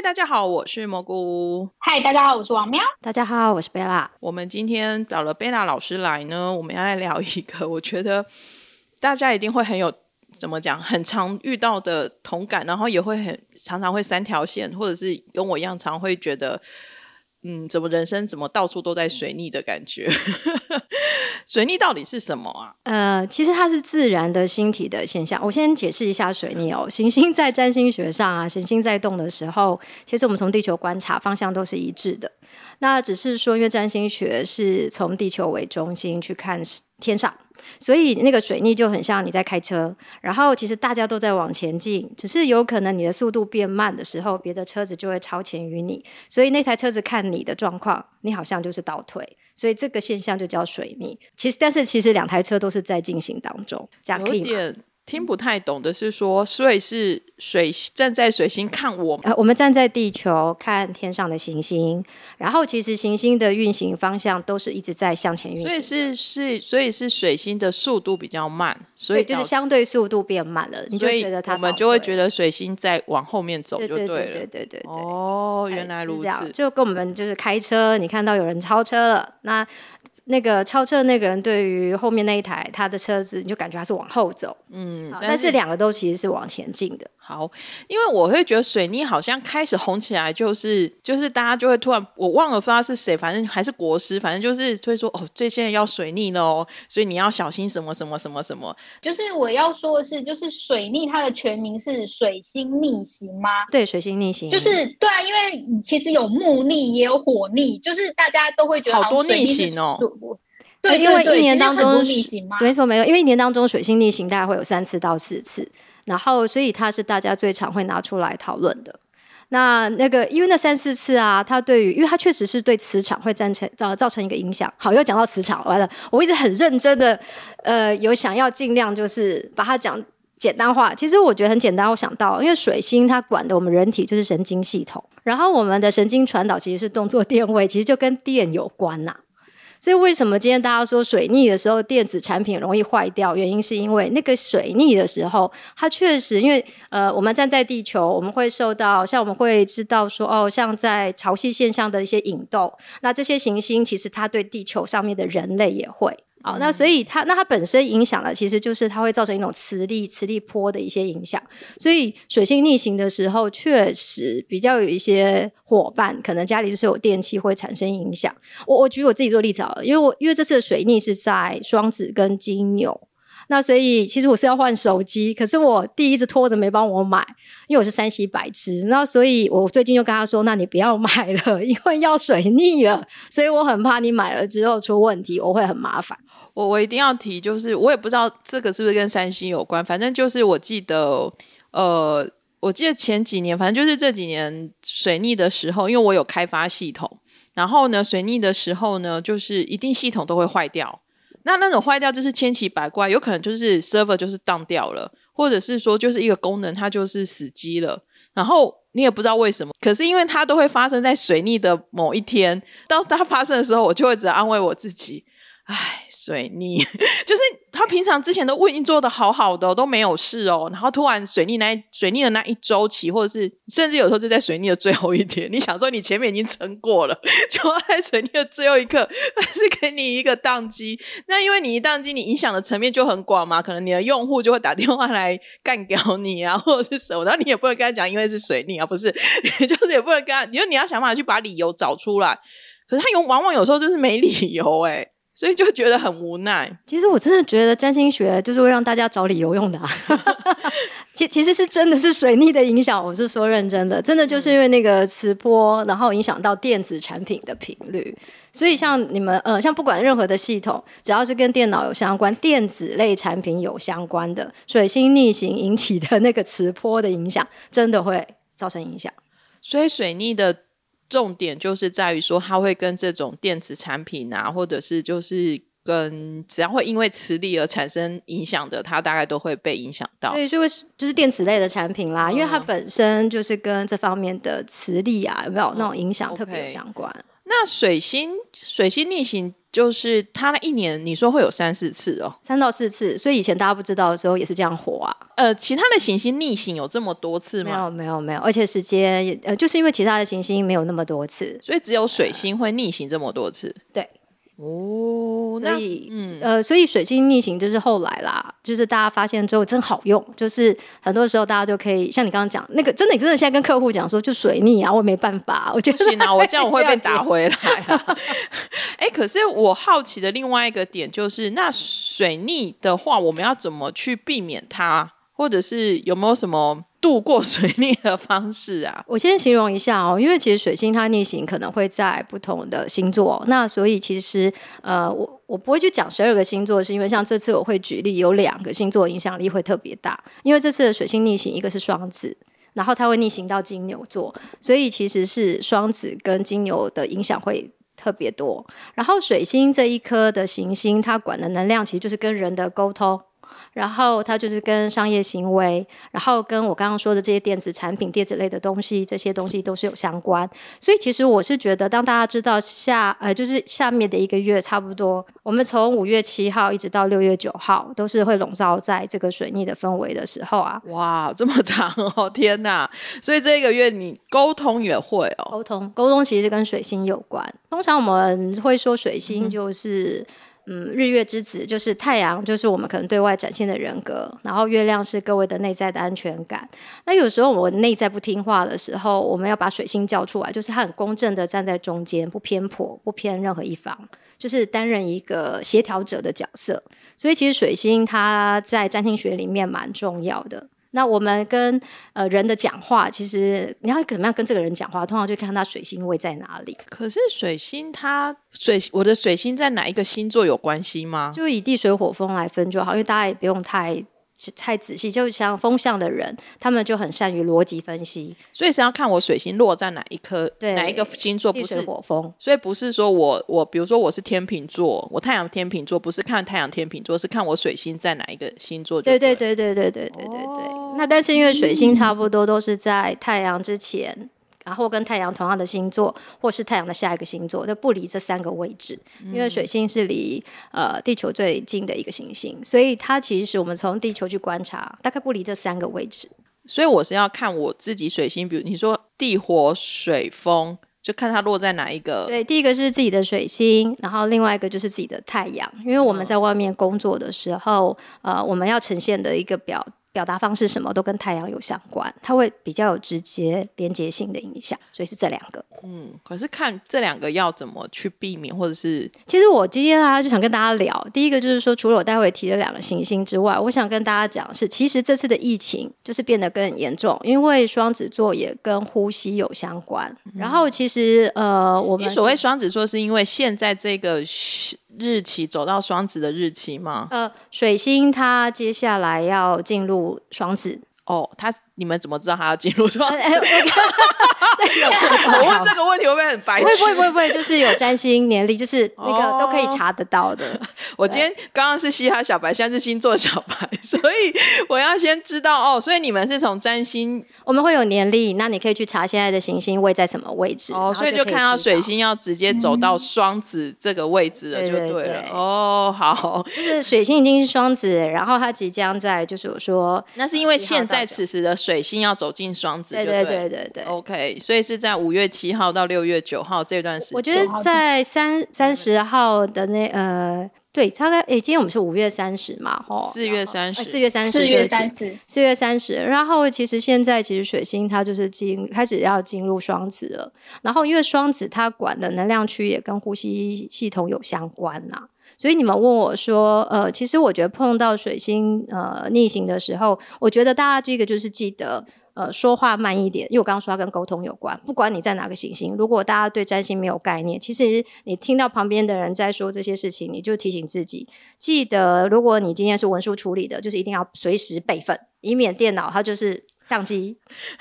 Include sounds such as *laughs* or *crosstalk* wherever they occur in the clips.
嗨，大家好，我是蘑菇。嗨，大家好，我是王喵。大家好，我是贝拉。我们今天找了贝拉老师来呢，我们要来聊一个，我觉得大家一定会很有怎么讲，很常遇到的同感，然后也会很常常会三条线，或者是跟我一样，常会觉得。嗯，怎么人生怎么到处都在水逆的感觉？水逆到底是什么啊？呃，其实它是自然的星体的现象。我先解释一下水逆哦。行星在占星学上啊，行星在动的时候，其实我们从地球观察方向都是一致的。那只是说，因为占星学是从地球为中心去看天上。所以那个水逆就很像你在开车，然后其实大家都在往前进，只是有可能你的速度变慢的时候，别的车子就会超前于你，所以那台车子看你的状况，你好像就是倒退，所以这个现象就叫水逆。其实，但是其实两台车都是在进行当中，这样可以吗？听不太懂的是说，所以是水站在水星看我，呃，我们站在地球看天上的行星，然后其实行星的运行方向都是一直在向前运行，所以是是，所以是水星的速度比较慢，所以就是相对速度变慢了，你就觉得它，我们就会觉得水星在往后面走，就对了，对对对对，哦，原来如此，就跟我们就是开车，你看到有人超车了，那。那个超车那个人对于后面那一台他的车子，你就感觉他是往后走，嗯，但是两个都其实是往前进的。好，因为我会觉得水逆好像开始红起来，就是就是大家就会突然，我忘了不知道是谁，反正还是国师，反正就是会说哦，最现在要水逆了哦，所以你要小心什么什么什么什么。就是我要说的是，就是水逆它的全名是水星逆行吗？对，水星逆行。就是对啊，因为其实有木逆也有火逆，就是大家都会觉得好多逆行哦。对，因为一年当中逆行吗？没错，没有，因为一年当中水星逆行大概会有三次到四次。然后，所以它是大家最常会拿出来讨论的。那那个，因为那三四次啊，它对于，因为它确实是对磁场会造成造造成一个影响。好，又讲到磁场，完了，我一直很认真的，呃，有想要尽量就是把它讲简单化。其实我觉得很简单，我想到，因为水星它管的我们人体就是神经系统，然后我们的神经传导其实是动作 *laughs* 电位，其实就跟电有关呐。所以为什么今天大家说水逆的时候电子产品容易坏掉？原因是因为那个水逆的时候，它确实因为呃，我们站在地球，我们会受到像我们会知道说哦，像在潮汐现象的一些引动，那这些行星其实它对地球上面的人类也会。好，那所以它那它本身影响的其实就是它会造成一种磁力磁力波的一些影响。所以水星逆行的时候，确实比较有一些伙伴可能家里就是有电器会产生影响。我我举我自己做例子好了，因为我因为这次的水逆是在双子跟金牛。那所以其实我是要换手机，可是我弟一直拖着没帮我买，因为我是山西白痴。那所以我最近就跟他说：“那你不要买了，因为要水逆了。”所以我很怕你买了之后出问题，我会很麻烦。我我一定要提，就是我也不知道这个是不是跟三星有关，反正就是我记得，呃，我记得前几年，反正就是这几年水逆的时候，因为我有开发系统，然后呢，水逆的时候呢，就是一定系统都会坏掉。那那种坏掉就是千奇百怪，有可能就是 server 就是当掉了，或者是说就是一个功能它就是死机了，然后你也不知道为什么，可是因为它都会发生在水逆的某一天，当它发生的时候，我就会只安慰我自己。唉，水逆 *laughs* 就是他平常之前都已经做的好好的，都没有事哦。然后突然水逆那水逆的那一周期，或者是甚至有时候就在水逆的最后一天，你想说你前面已经撑过了，*laughs* 就在水逆的最后一刻还是给你一个宕机。那因为你一宕机，你影响的层面就很广嘛，可能你的用户就会打电话来干掉你啊，或者是什么。然后你也不能跟他讲，因为是水逆啊，不是，*laughs* 就是也不能跟他，因为你要想办法去把理由找出来。可是他有往往有时候就是没理由哎。所以就觉得很无奈。*laughs* 其实我真的觉得占星学就是会让大家找理由用的。*laughs* 其其实是真的是水逆的影响，我是说认真的，真的就是因为那个磁波，然后影响到电子产品的频率。所以像你们呃，像不管任何的系统，只要是跟电脑有相关、电子类产品有相关的，水星逆行引起的那个磁波的影响，真的会造成影响。所以水逆的。重点就是在于说，它会跟这种电子产品啊，或者是就是跟只要会因为磁力而产生影响的，它大概都会被影响到。对，就会就是电子类的产品啦，因为它本身就是跟这方面的磁力啊，有没有那种影响特别相关。那水星水星逆行就是它一年你说会有三四次哦，三到四次，所以以前大家不知道的时候也是这样火啊。呃，其他的行星逆行有这么多次吗？没有，没有，没有，而且时间也呃，就是因为其他的行星没有那么多次，所以只有水星会逆行这么多次。对。哦，那所以、呃，所以水星逆行就是后来啦，就是大家发现之后真好用，就是很多时候大家就可以像你刚刚讲那个，真的，你真的现在跟客户讲说就水逆啊，我没办法，我觉得不行啊，我这样我会被打回来啊。*laughs* 哎，可是我好奇的另外一个点就是，那水逆的话，我们要怎么去避免它，或者是有没有什么？度过水逆的方式啊，我先形容一下哦，因为其实水星它逆行可能会在不同的星座，那所以其实呃，我我不会去讲十二个星座，是因为像这次我会举例有两个星座影响力会特别大，因为这次的水星逆行一个是双子，然后它会逆行到金牛座，所以其实是双子跟金牛的影响会特别多。然后水星这一颗的行星，它管的能量其实就是跟人的沟通。然后它就是跟商业行为，然后跟我刚刚说的这些电子产品、电子类的东西，这些东西都是有相关。所以其实我是觉得，当大家知道下呃，就是下面的一个月差不多，我们从五月七号一直到六月九号，都是会笼罩在这个水逆的氛围的时候啊。哇，这么长哦，天哪！所以这一个月你沟通也会哦，沟通沟通其实跟水星有关。通常我们会说水星就是。嗯，嗯日月之子就是太阳，就是我们可能对外展现的人格，然后月亮是各位的内在的安全感。那有时候我内在不听话的时候，我们要把水星叫出来，就是他很公正的站在中间，不偏颇，不偏任何一方，就是担任一个协调者的角色。所以其实水星它在占星学里面蛮重要的。那我们跟呃人的讲话，其实你要怎么样跟这个人讲话，通常就看他水星位在哪里。可是水星它水我的水星在哪一个星座有关系吗？就以地水火风来分就好，因为大家也不用太。太仔细，就像风向的人，他们就很善于逻辑分析，所以是要看我水星落在哪一颗，哪一个星座，不是火风，所以不是说我我，比如说我是天秤座，我太阳天秤座，不是看太阳天秤座，是看我水星在哪一个星座。对对对对对对对对对。那但是因为水星差不多都是在太阳之前。然后跟太阳同样的星座，或是太阳的下一个星座，都不离这三个位置。因为水星是离呃地球最近的一个行星，所以它其实我们从地球去观察，大概不离这三个位置。所以我是要看我自己水星，比如你说地火水风，就看它落在哪一个。对，第一个是自己的水星，然后另外一个就是自己的太阳。因为我们在外面工作的时候，呃，我们要呈现的一个表。表达方式什么都跟太阳有相关，它会比较有直接连接性的影响，所以是这两个。嗯，可是看这两个要怎么去避免，或者是……其实我今天啊就想跟大家聊，第一个就是说，除了我待会提的两个行星之外，我想跟大家讲是，其实这次的疫情就是变得更严重，因为双子座也跟呼吸有相关。然后其实呃，我们所谓双子座是因为现在这个。日期走到双子的日期吗？呃，水星它接下来要进入双子哦，他。你们怎么知道他要进入双子？*laughs* 我问这个问题会不会很白痴？不会不会不会，就是有占星年历，就是那个都可以查得到的。*laughs* 我今天刚刚是嘻哈小白，现在是星座小白，*laughs* 所以我要先知道哦。所以你们是从占星，我们会有年历，那你可以去查现在的行星位在什么位置哦。所以就看到水星要直接走到双子这个位置了，就对了。哦，好，就是水星已经是双子，然后它即将在，就是我说，那是因为现在此时的水。星要走进双子，对对对对对，OK，所以是在五月七号到六月九号这段时间。我觉得在三三十号的那呃，对，大概诶，今天我们是五月三十嘛，吼，四月三十，四月三十，四月三十，四月三十。然后其实现在其实水星它就是进开始要进入双子了，然后因为双子它管的能量区也跟呼吸系统有相关呐。所以你们问我说，呃，其实我觉得碰到水星呃逆行的时候，我觉得大家这个就是记得，呃，说话慢一点，因为我刚刚说它跟沟通有关。不管你在哪个行星，如果大家对占星没有概念，其实你听到旁边的人在说这些事情，你就提醒自己，记得，如果你今天是文书处理的，就是一定要随时备份，以免电脑它就是。宕机，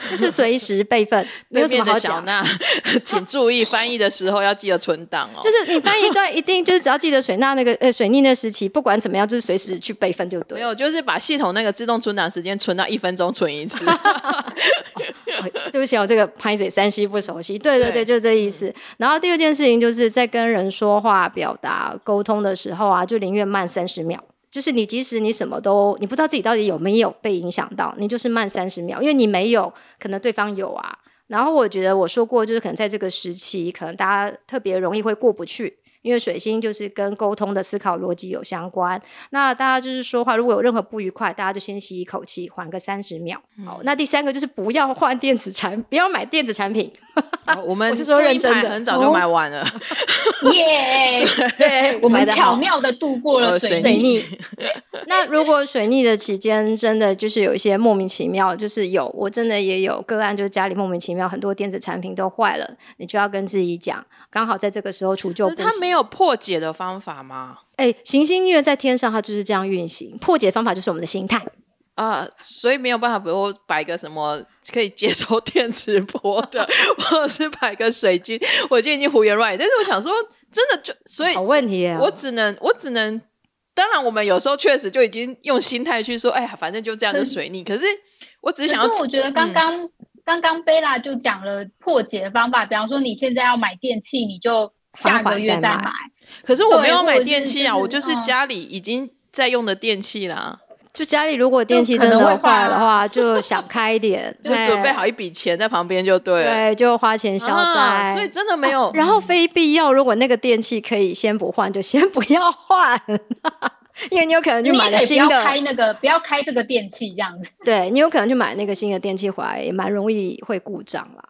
就是随时备份，*laughs* 没有什么好讲。那 *laughs* 请注意翻译的时候要记得存档哦。*laughs* 就是你翻译一段，一定就是只要记得水钠那个呃水逆那时期，不管怎么样，就是随时去备份就对。没有，就是把系统那个自动存档时间存到一分钟存一次。对不起，我这个拍子山西不熟悉。对对对，就这意思。然后第二件事情就是在跟人说话、表达、沟通的时候啊，就宁愿慢三十秒。就是你，即使你什么都你不知道自己到底有没有被影响到，你就是慢三十秒，因为你没有，可能对方有啊。然后我觉得我说过，就是可能在这个时期，可能大家特别容易会过不去。因为水星就是跟沟通的思考逻辑有相关，那大家就是说话，如果有任何不愉快，大家就先吸一口气，缓个三十秒。好，那第三个就是不要换电子产，不要买电子产品。我们是说认真的，很早就买完了。*laughs* 耶，对，我们巧妙的度过了水逆。*laughs* 那如果水逆的期间真的就是有一些莫名其妙，就是有我真的也有个案，就是家里莫名其妙很多电子产品都坏了，你就要跟自己讲，刚好在这个时候除旧。他没有破解的方法吗？哎，行星因为在天上，它就是这样运行。破解方法就是我们的心态啊，所以没有办法，比如摆个什么可以接收电磁波的，*laughs* 或者是摆个水晶。我就已经胡言乱语，但是我想说，真的就所以好问题，我只能我只能，当然我们有时候确实就已经用心态去说，哎呀，反正就这样就水逆。可是我只是想要，我觉得刚刚刚刚贝拉就讲了破解的方法，比方说你现在要买电器，你就。下个月再买，可是我没有买电器啊，我就是家里已经在用的电器啦。就家里如果电器真的坏的话，就想开一点，*laughs* 就准备好一笔钱在旁边就对了。对，就花钱消灾。所以真的没有。然后非必要，如果那个电器可以先不换，就先不要换，*laughs* 因为你有可能去买了新的。开那个，不要开这个电器这样子。对你有可能去买那个新的电器回来，也蛮容易会故障啦。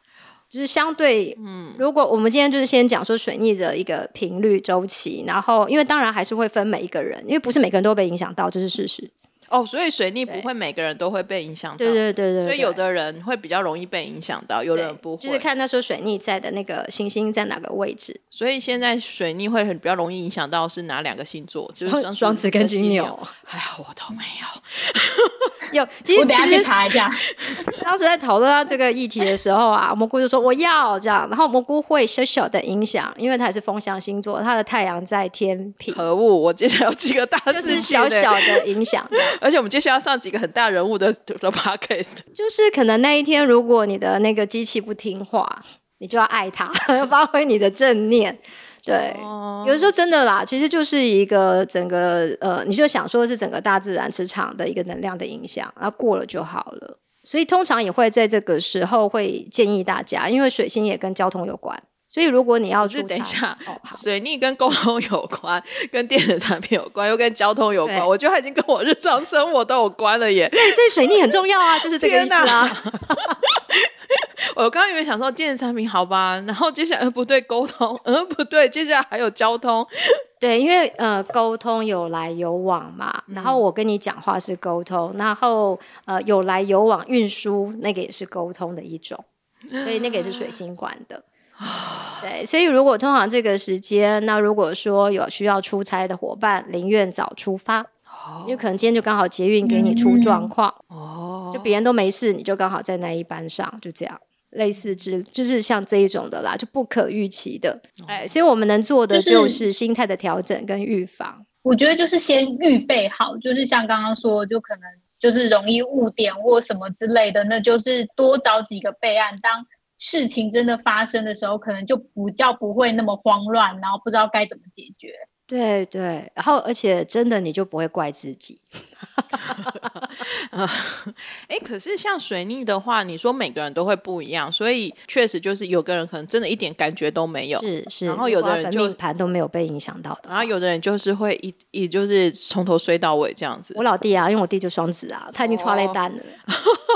就是相对，嗯，如果我们今天就是先讲说水逆的一个频率周期，然后因为当然还是会分每一个人，因为不是每个人都被影响到，这是事实。哦，所以水逆不会每个人都会被影响到，对对对对，所以有的人会比较容易被影响到，有的人不会。就是看那时候水逆在的那个行星在哪个位置。所以现在水逆会很比较容易影响到是哪两个星座？就是双子跟金牛。还好我都没有。*laughs* 有，其实其实查一下。*laughs* 当时在讨论到这个议题的时候啊，蘑菇就说我要这样，然后蘑菇会小小的影响，因为它是风象星座，它的太阳在天平。可恶！我接下来有几个大事情，小小的影响。*laughs* 而且我们接下来要上。几个很大人物的的 podcast，就是可能那一天，如果你的那个机器不听话，你就要爱它，发挥你的正念。对，有的时候真的啦，其实就是一个整个呃，你就想说是整个大自然磁场的一个能量的影响，然后过了就好了。所以通常也会在这个时候会建议大家，因为水星也跟交通有关。所以，如果你要是等一下，水逆跟沟通有关，跟电子产品有关，又跟交通有关，我觉得它已经跟我日常生活都有关了耶。对，所以水逆很重要啊，就是这个意思啊。*laughs* 我刚刚以为想说电子产品好吧，然后接下来不对沟通，嗯不对，接下来还有交通。对，因为呃沟通有来有往嘛，然后我跟你讲话是沟通，然后呃有来有往运输那个也是沟通的一种，所以那个也是水 *laughs* 星管的。对，所以如果通常这个时间，那如果说有需要出差的伙伴，宁愿早出发，因为可能今天就刚好捷运给你出状况，哦，就别人都没事，你就刚好在那一班上，就这样，类似之，就是像这一种的啦，就不可预期的，哎，所以我们能做的就是心态的调整跟预防。我觉得就是先预备好，就是像刚刚说，就可能就是容易误点或什么之类的，那就是多找几个备案当。事情真的发生的时候，可能就不叫不会那么慌乱，然后不知道该怎么解决。对对，然后而且真的你就不会怪自己。*laughs* 哎，可是像水逆的话，你说每个人都会不一样，所以确实就是有个人可能真的一点感觉都没有，是是。然后有的人就盘都没有被影响到的，然后有的人就是会一一就是从头睡到尾这样子。我老弟啊，因为我弟就双子啊，他已经刷了一单了。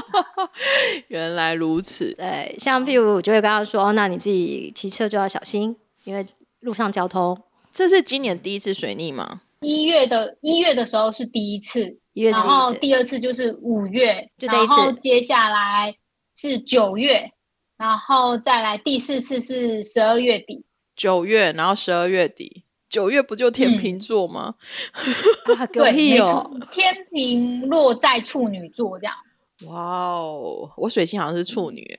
*laughs* 原来如此。对，像譬如我就会跟他说：“那你自己骑车就要小心，因为路上交通。”这是今年第一次水逆吗？一月的一月的时候是第一次，然后第二次就是五月，就这一次。然后接下来是九月，然后再来第四次是十二月底。九月，然后十二月底，九月不就天平座吗？*laughs* 对，天平落在处女座这样。哇哦，我水星好像是处女，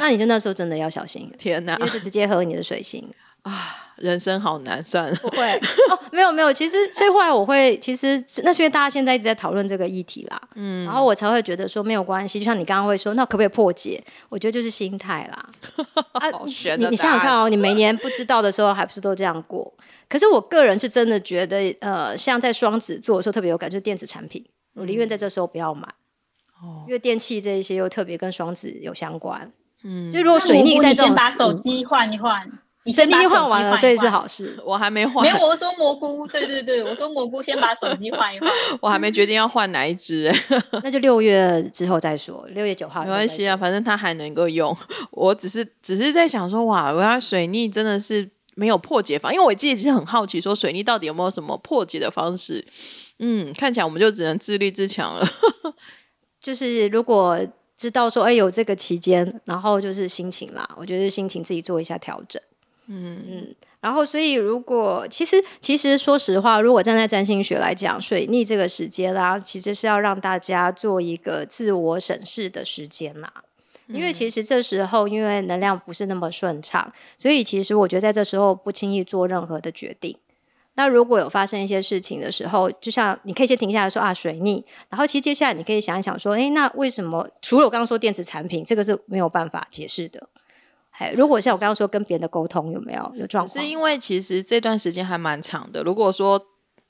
那你就那时候真的要小心，*laughs* 天哪因为就直接喝你的水星。啊，人生好难，算了。不会哦，没有没有，其实所以后来我会，其实那是因为大家现在一直在讨论这个议题啦，嗯，然后我才会觉得说没有关系，就像你刚刚会说，那可不可以破解？我觉得就是心态啦。*laughs* 啊你你想想看哦，你每年不知道的时候，还不是都这样过？可是我个人是真的觉得，呃，像在双子座的时候特别有感，就是电子产品，我宁愿在这时候不要买。哦，因为电器这一些又特别跟双子有相关。嗯，就如果水逆在这种先把手机换一换，你水逆先把手机换完了，所以是。好事。*laughs* 我还没换没，有，我说蘑菇，对对对，我说蘑菇先把手机换一换。*laughs* 我还没决定要换哪一只、欸，*laughs* 那就六月之后再说，六月九号没关系啊，反正它还能够用。我只是只是在想说，哇，原来水逆真的是没有破解法，因为我自己是很好奇，说水逆到底有没有什么破解的方式？嗯，看起来我们就只能自立自强了。就是如果知道说，哎，有这个期间，然后就是心情啦，我觉得心情自己做一下调整。嗯嗯，然后所以如果其实其实说实话，如果站在占星学来讲，水逆这个时间啦，其实是要让大家做一个自我审视的时间啦。因为其实这时候，因为能量不是那么顺畅，所以其实我觉得在这时候不轻易做任何的决定。那如果有发生一些事情的时候，就像你可以先停下来说啊水逆，然后其实接下来你可以想一想说，诶，那为什么除了我刚刚说电子产品，这个是没有办法解释的。哎，如果像我刚刚说跟别人的沟通有没有有状况？是因为其实这段时间还蛮长的。如果说，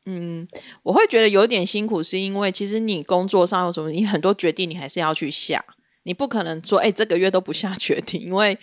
嗯，我会觉得有点辛苦，是因为其实你工作上有什么，你很多决定你还是要去下，你不可能说，哎、这个月都不下决定，因为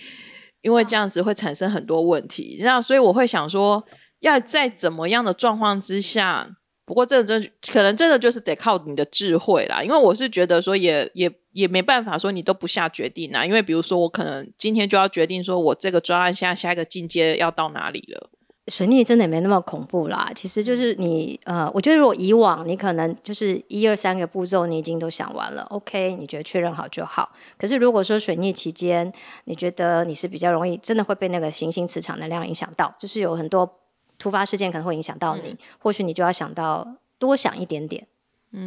因为这样子会产生很多问题。那所以我会想说，要在怎么样的状况之下。不过，这个真可能真的就是得靠你的智慧啦，因为我是觉得说也也也没办法说你都不下决定啊，因为比如说我可能今天就要决定说我这个专案下下一个进阶要到哪里了，水逆真的也没那么恐怖啦，其实就是你呃，我觉得如果以往你可能就是一二三个步骤你已经都想完了，OK，你觉得确认好就好。可是如果说水逆期间，你觉得你是比较容易真的会被那个行星磁场能量影响到，就是有很多突发事件可能会影响到你，或许你就要想到多想一点点。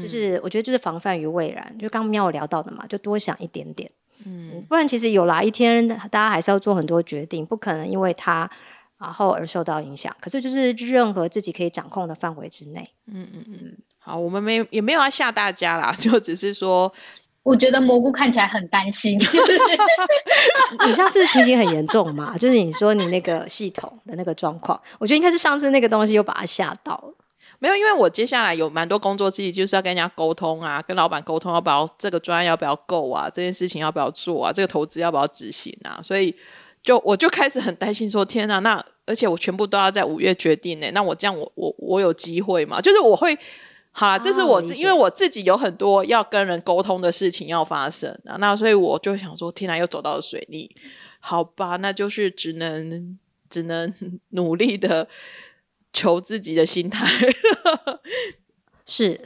就是我觉得就是防范于未然，就刚刚喵有聊到的嘛，就多想一点点。嗯，不然其实有啦，一天大家还是要做很多决定，不可能因为他然后而受到影响。可是就是任何自己可以掌控的范围之内。嗯嗯嗯好，我们没也没有要吓大家啦，*laughs* 就只是说，我觉得蘑菇看起来很担心，*laughs* 就是你上次情形很严重嘛？就是你说你那个系统的那个状况，我觉得应该是上次那个东西又把它吓到了。没有，因为我接下来有蛮多工作自己就是要跟人家沟通啊，跟老板沟通要不要这个专案要不要够啊，这件事情要不要做啊，这个投资要不要执行啊，所以就我就开始很担心说，天哪，那而且我全部都要在五月决定呢、那我这样我我我有机会吗？就是我会。好啦，这是我自、因为我自己有很多要跟人沟通的事情要发生啊，那所以我就想说，天哪，又走到了水逆，好吧，那就是只能 *laughs* 只能努力的求自己的心态。是，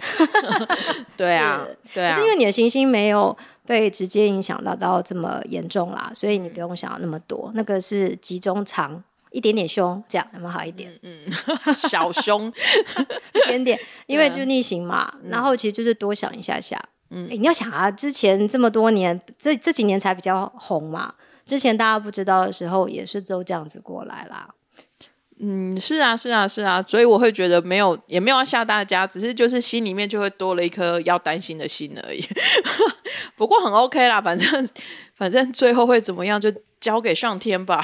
*laughs* 对啊是，对啊，可是因为你的行星没有被直接影响到到这么严重啦，所以你不用想那么多。那个是集中长一点点凶，这样有没有好一点？嗯 *laughs* 小胸，*laughs* 一点点，因为就逆行嘛。然后其实就是多想一下下。嗯，你要想啊，之前这么多年，这这几年才比较红嘛。之前大家不知道的时候，也是都这样子过来啦。嗯，是啊，是啊，是啊，所以我会觉得没有，也没有要吓大家，只是就是心里面就会多了一颗要担心的心而已。*laughs* 不过很 OK 啦，反正反正最后会怎么样，就交给上天吧。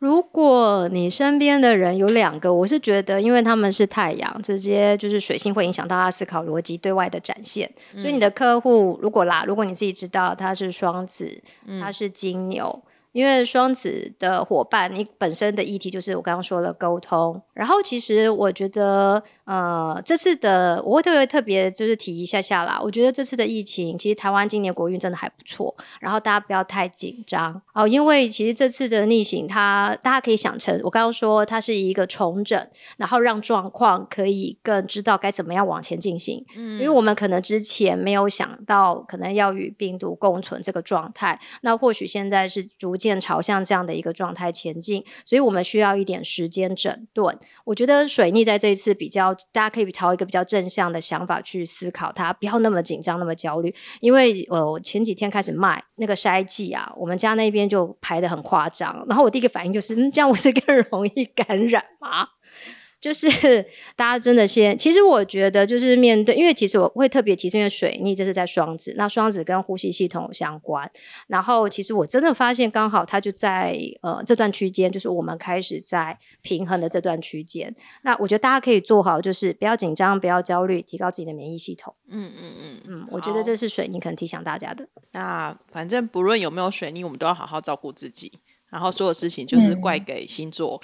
如果你身边的人有两个，我是觉得，因为他们是太阳，直接就是水星会影响到他思考逻辑对外的展现。所以你的客户如果啦，如果你自己知道他是双子，他是金牛。因为双子的伙伴，你本身的议题就是我刚刚说的沟通。然后其实我觉得，呃，这次的我会特别特别就是提一下下啦。我觉得这次的疫情，其实台湾今年国运真的还不错。然后大家不要太紧张哦，因为其实这次的逆行它，大家可以想成我刚刚说它是一个重整，然后让状况可以更知道该怎么样往前进行。嗯，因为我们可能之前没有想到，可能要与病毒共存这个状态，那或许现在是逐渐朝向这样的一个状态前进，所以我们需要一点时间整顿。我觉得水逆在这一次比较，大家可以朝一个比较正向的想法去思考它，不要那么紧张、那么焦虑。因为呃，前几天开始卖那个筛剂啊，我们家那边就排的很夸张，然后我第一个反应就是，嗯，这样我是更容易感染吗？就是 *laughs* 大家真的先，其实我觉得就是面对，因为其实我会特别提因为水逆这是在双子，那双子跟呼吸系统相关。然后其实我真的发现，刚好它就在呃这段区间，就是我们开始在平衡的这段区间。那我觉得大家可以做好，就是不要紧张，不要焦虑，提高自己的免疫系统。嗯嗯嗯嗯，我觉得这是水逆可能提醒大家的。那反正不论有没有水逆，我们都要好好照顾自己。然后所有事情就是怪给星座，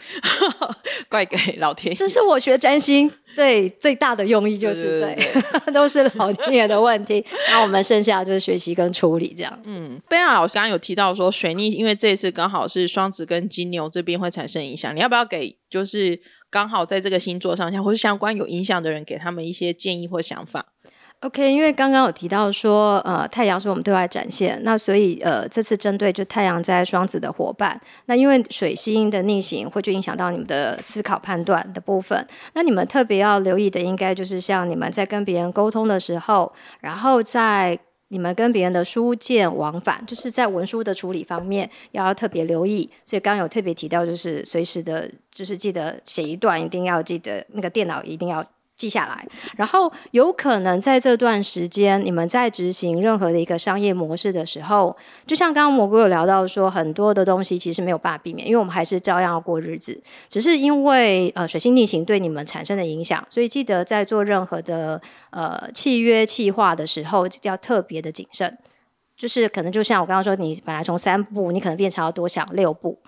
怪给老天爷。这是我学占星对最大的用意，就是对，*laughs* 都是老天爷的问题。那我们剩下就是学习跟处理这样。嗯，贝亚老师刚刚有提到说水逆，因为这一次刚好是双子跟金牛这边会产生影响，你要不要给就是刚好在这个星座上下或是相关有影响的人，给他们一些建议或想法？OK，因为刚刚有提到说，呃，太阳是我们对外展现，那所以呃，这次针对就太阳在双子的伙伴，那因为水星的逆行会去影响到你们的思考判断的部分，那你们特别要留意的，应该就是像你们在跟别人沟通的时候，然后在你们跟别人的书件往返，就是在文书的处理方面要特别留意。所以刚刚有特别提到，就是随时的，就是记得写一段，一定要记得那个电脑一定要。记下来，然后有可能在这段时间，你们在执行任何的一个商业模式的时候，就像刚刚蘑菇有聊到说，很多的东西其实没有办法避免，因为我们还是照样要过日子，只是因为呃水星逆行对你们产生的影响，所以记得在做任何的呃契约契划的时候，要特别的谨慎。就是可能就像我刚刚说，你本来从三步，你可能变成要多想六步。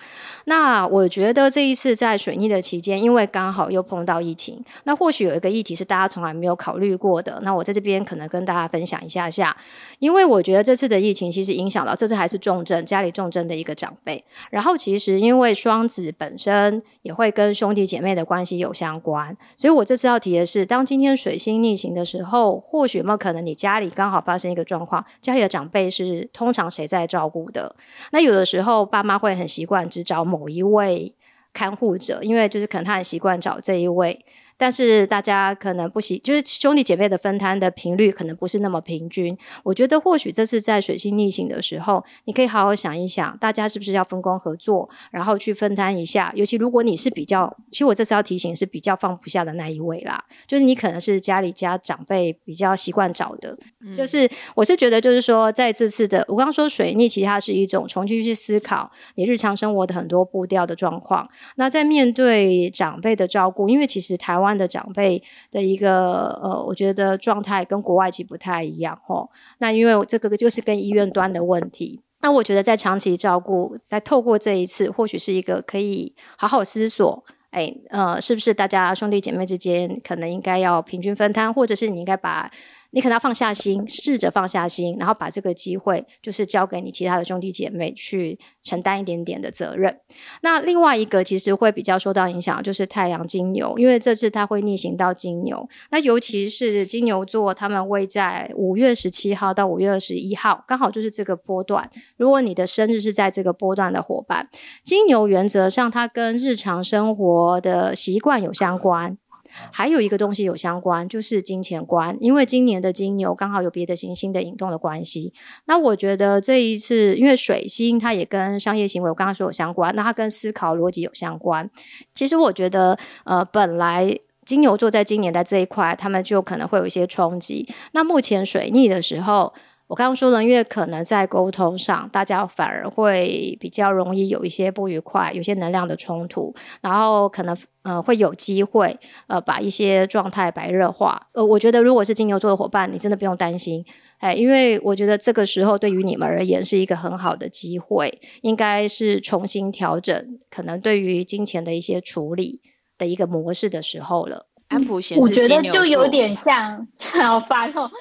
那我觉得这一次在水逆的期间，因为刚好又碰到疫情，那或许有一个议题是大家从来没有考虑过的。那我在这边可能跟大家分享一下下，因为我觉得这次的疫情其实影响到这次还是重症，家里重症的一个长辈。然后其实因为双子本身也会跟兄弟姐妹的关系有相关，所以我这次要提的是，当今天水星逆行的时候，或许有没有可能你家里刚好发生一个状况，家里的长辈。是通常谁在照顾的？那有的时候爸妈会很习惯只找某一位看护者，因为就是可能他很习惯找这一位。但是大家可能不喜，就是兄弟姐妹的分摊的频率可能不是那么平均。我觉得或许这次在水星逆行的时候，你可以好好想一想，大家是不是要分工合作，然后去分摊一下。尤其如果你是比较，其实我这次要提醒是比较放不下的那一位啦，就是你可能是家里家长辈比较习惯找的。就是我是觉得，就是说在这次的，我刚刚说水逆，其实它是一种重新去思考你日常生活的很多步调的状况。那在面对长辈的照顾，因为其实台湾。的长辈的一个呃，我觉得状态跟国外其实不太一样哦。那因为这个就是跟医院端的问题。那我觉得在长期照顾，在透过这一次，或许是一个可以好好思索，哎呃，是不是大家兄弟姐妹之间可能应该要平均分摊，或者是你应该把。你可能要放下心，试着放下心，然后把这个机会就是交给你其他的兄弟姐妹去承担一点点的责任。那另外一个其实会比较受到影响，就是太阳金牛，因为这次它会逆行到金牛。那尤其是金牛座，他们会在五月十七号到五月二十一号，刚好就是这个波段。如果你的生日是在这个波段的伙伴，金牛原则上它跟日常生活的习惯有相关。还有一个东西有相关，就是金钱观，因为今年的金牛刚好有别的行星的引动的关系。那我觉得这一次，因为水星它也跟商业行为，我刚刚说有相关，那它跟思考逻辑有相关。其实我觉得，呃，本来金牛座在今年在这一块，他们就可能会有一些冲击。那目前水逆的时候。我刚刚说了，因为可能在沟通上，大家反而会比较容易有一些不愉快，有些能量的冲突，然后可能呃会有机会呃把一些状态白热化。呃，我觉得如果是金牛座的伙伴，你真的不用担心，哎，因为我觉得这个时候对于你们而言是一个很好的机会，应该是重新调整可能对于金钱的一些处理的一个模式的时候了。安普先生，我觉得就有点像要发动。*laughs*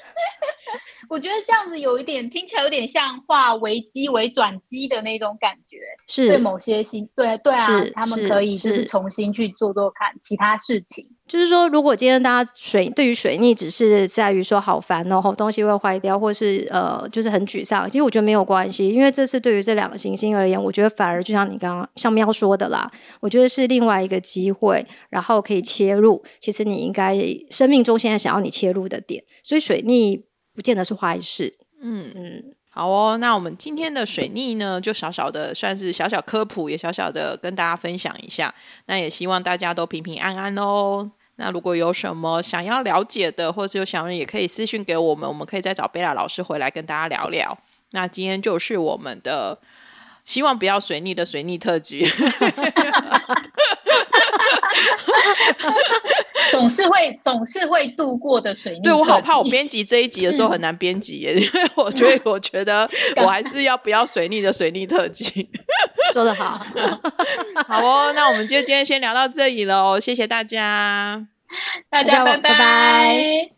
我觉得这样子有一点听起来有点像化危机为转机的那种感觉。是对某些新对对啊，他们可以就是是重新去做做看其他事情。就是说，如果今天大家水对于水逆只是在于说好烦哦，东西会坏掉，或是呃，就是很沮丧。其实我觉得没有关系，因为这次对于这两个行星而言，我觉得反而就像你刚刚像喵说的啦，我觉得是另外一个机会，然后可以切入。其实你应该生命中现在想要你切入的点，所以水逆不见得是坏事。嗯嗯，好哦，那我们今天的水逆呢，就小小的算是小小科普，也小小的跟大家分享一下。那也希望大家都平平安安哦。那如果有什么想要了解的，或是有想要，也可以私信给我们，我们可以再找贝拉老师回来跟大家聊聊。那今天就是我们的希望不要水逆的水逆特辑。*laughs* *laughs* 总是会总是会度过的水逆。对我好怕，我编辑这一集的时候很难编辑耶，*laughs* 因为我觉得我觉得 *laughs* 我还是要不要水逆的水逆特辑。说得好，好哦，那我们就今天先聊到这里喽，谢谢大家。大大家家拜拜拜